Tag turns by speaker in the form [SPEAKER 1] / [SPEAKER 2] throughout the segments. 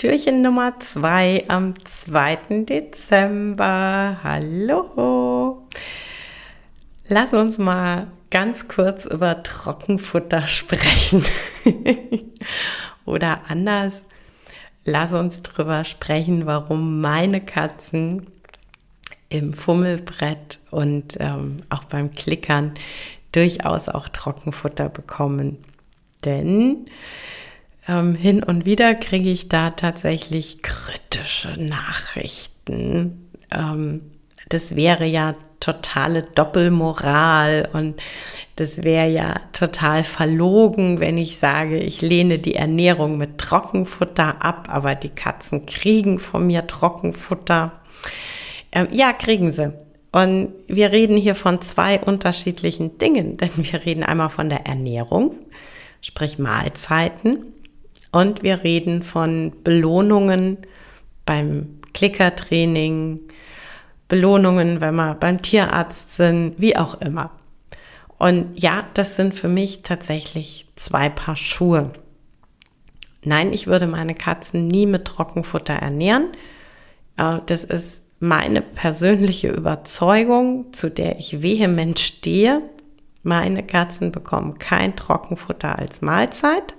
[SPEAKER 1] Türchen Nummer zwei am 2. Dezember. Hallo. Lass uns mal ganz kurz über Trockenfutter sprechen. Oder anders, lass uns drüber sprechen, warum meine Katzen im Fummelbrett und ähm, auch beim Klickern durchaus auch Trockenfutter bekommen. Denn ähm, hin und wieder kriege ich da tatsächlich kritische Nachrichten. Ähm, das wäre ja totale Doppelmoral und das wäre ja total verlogen, wenn ich sage, ich lehne die Ernährung mit Trockenfutter ab, aber die Katzen kriegen von mir Trockenfutter. Ähm, ja, kriegen sie. Und wir reden hier von zwei unterschiedlichen Dingen, denn wir reden einmal von der Ernährung, sprich Mahlzeiten, und wir reden von Belohnungen beim Klickertraining, Belohnungen, wenn wir beim Tierarzt sind, wie auch immer. Und ja, das sind für mich tatsächlich zwei Paar Schuhe. Nein, ich würde meine Katzen nie mit Trockenfutter ernähren. Äh, das ist meine persönliche Überzeugung, zu der ich vehement stehe. Meine Katzen bekommen kein Trockenfutter als Mahlzeit.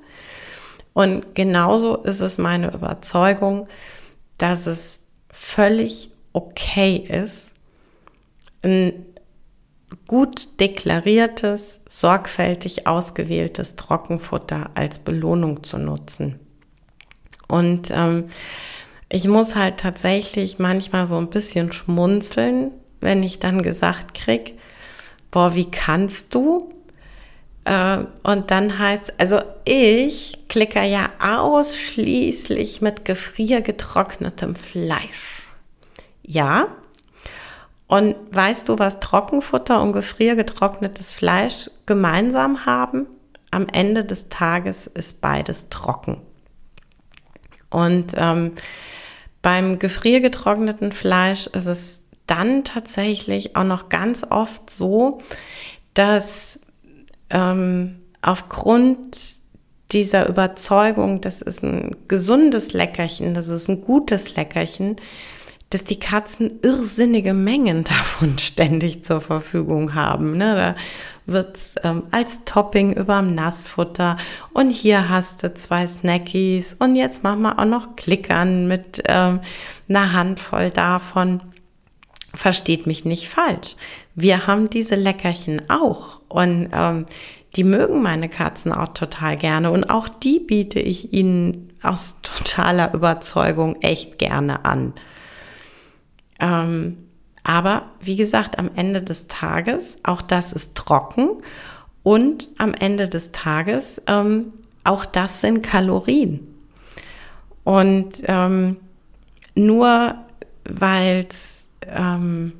[SPEAKER 1] Und genauso ist es meine Überzeugung, dass es völlig okay ist, ein gut deklariertes, sorgfältig ausgewähltes Trockenfutter als Belohnung zu nutzen. Und ähm, ich muss halt tatsächlich manchmal so ein bisschen schmunzeln, wenn ich dann gesagt krieg, boah, wie kannst du? Äh, und dann heißt, also ich klicke ja ausschließlich mit gefriergetrocknetem Fleisch. Ja. Und weißt du, was Trockenfutter und gefriergetrocknetes Fleisch gemeinsam haben? Am Ende des Tages ist beides trocken. Und ähm, beim gefriergetrockneten Fleisch ist es dann tatsächlich auch noch ganz oft so, dass ähm, aufgrund dieser Überzeugung, das ist ein gesundes Leckerchen, das ist ein gutes Leckerchen, dass die Katzen irrsinnige Mengen davon ständig zur Verfügung haben. Ne? Da wird's ähm, als Topping überm Nassfutter und hier hast du zwei Snackies und jetzt machen wir auch noch Klickern mit ähm, einer Handvoll davon. Versteht mich nicht falsch. Wir haben diese Leckerchen auch und ähm, die mögen meine Katzen auch total gerne und auch die biete ich ihnen aus totaler Überzeugung echt gerne an. Ähm, aber wie gesagt, am Ende des Tages, auch das ist trocken und am Ende des Tages, ähm, auch das sind Kalorien. Und ähm, nur weil es ähm,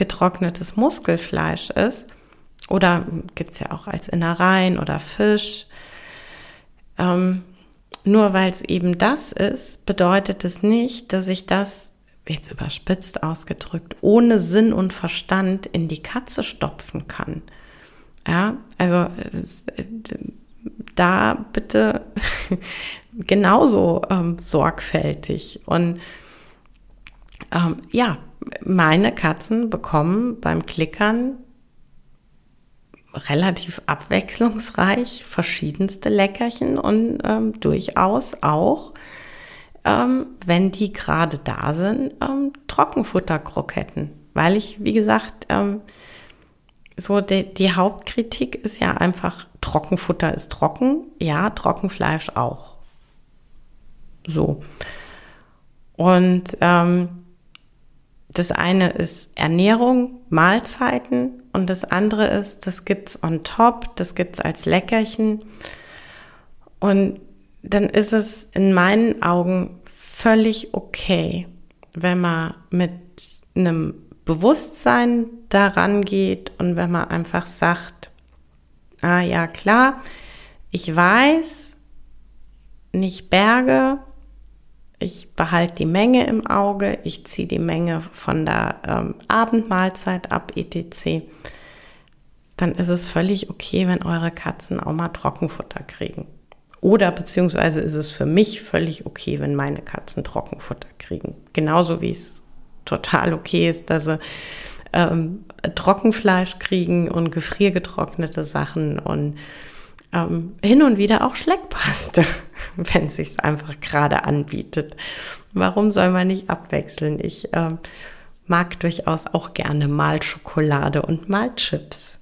[SPEAKER 1] getrocknetes Muskelfleisch ist, oder gibt es ja auch als Innereien oder Fisch, ähm, nur weil es eben das ist, bedeutet es nicht, dass ich das, jetzt überspitzt ausgedrückt, ohne Sinn und Verstand in die Katze stopfen kann. Ja, also da bitte genauso ähm, sorgfältig. Und ähm, ja, meine Katzen bekommen beim Klickern relativ abwechslungsreich, verschiedenste Leckerchen und ähm, durchaus auch, ähm, wenn die gerade da sind, ähm, Trockenfutterkroketten. Weil ich, wie gesagt, ähm, so die, die Hauptkritik ist ja einfach, Trockenfutter ist trocken, ja, Trockenfleisch auch. So. Und ähm, das eine ist Ernährung, Mahlzeiten und das andere ist, das gibt's on top, das gibt's als Leckerchen. Und dann ist es in meinen Augen völlig okay, wenn man mit einem Bewusstsein daran geht und wenn man einfach sagt, ah ja klar, ich weiß, nicht Berge, ich behalte die Menge im Auge, ich ziehe die Menge von der ähm, Abendmahlzeit ab, etc. Dann ist es völlig okay, wenn eure Katzen auch mal Trockenfutter kriegen. Oder beziehungsweise ist es für mich völlig okay, wenn meine Katzen Trockenfutter kriegen. Genauso wie es total okay ist, dass sie ähm, Trockenfleisch kriegen und gefriergetrocknete Sachen und ähm, hin und wieder auch Schleckpaste, wenn es sich einfach gerade anbietet. Warum soll man nicht abwechseln? Ich ähm, mag durchaus auch gerne mal Schokolade und mal Chips.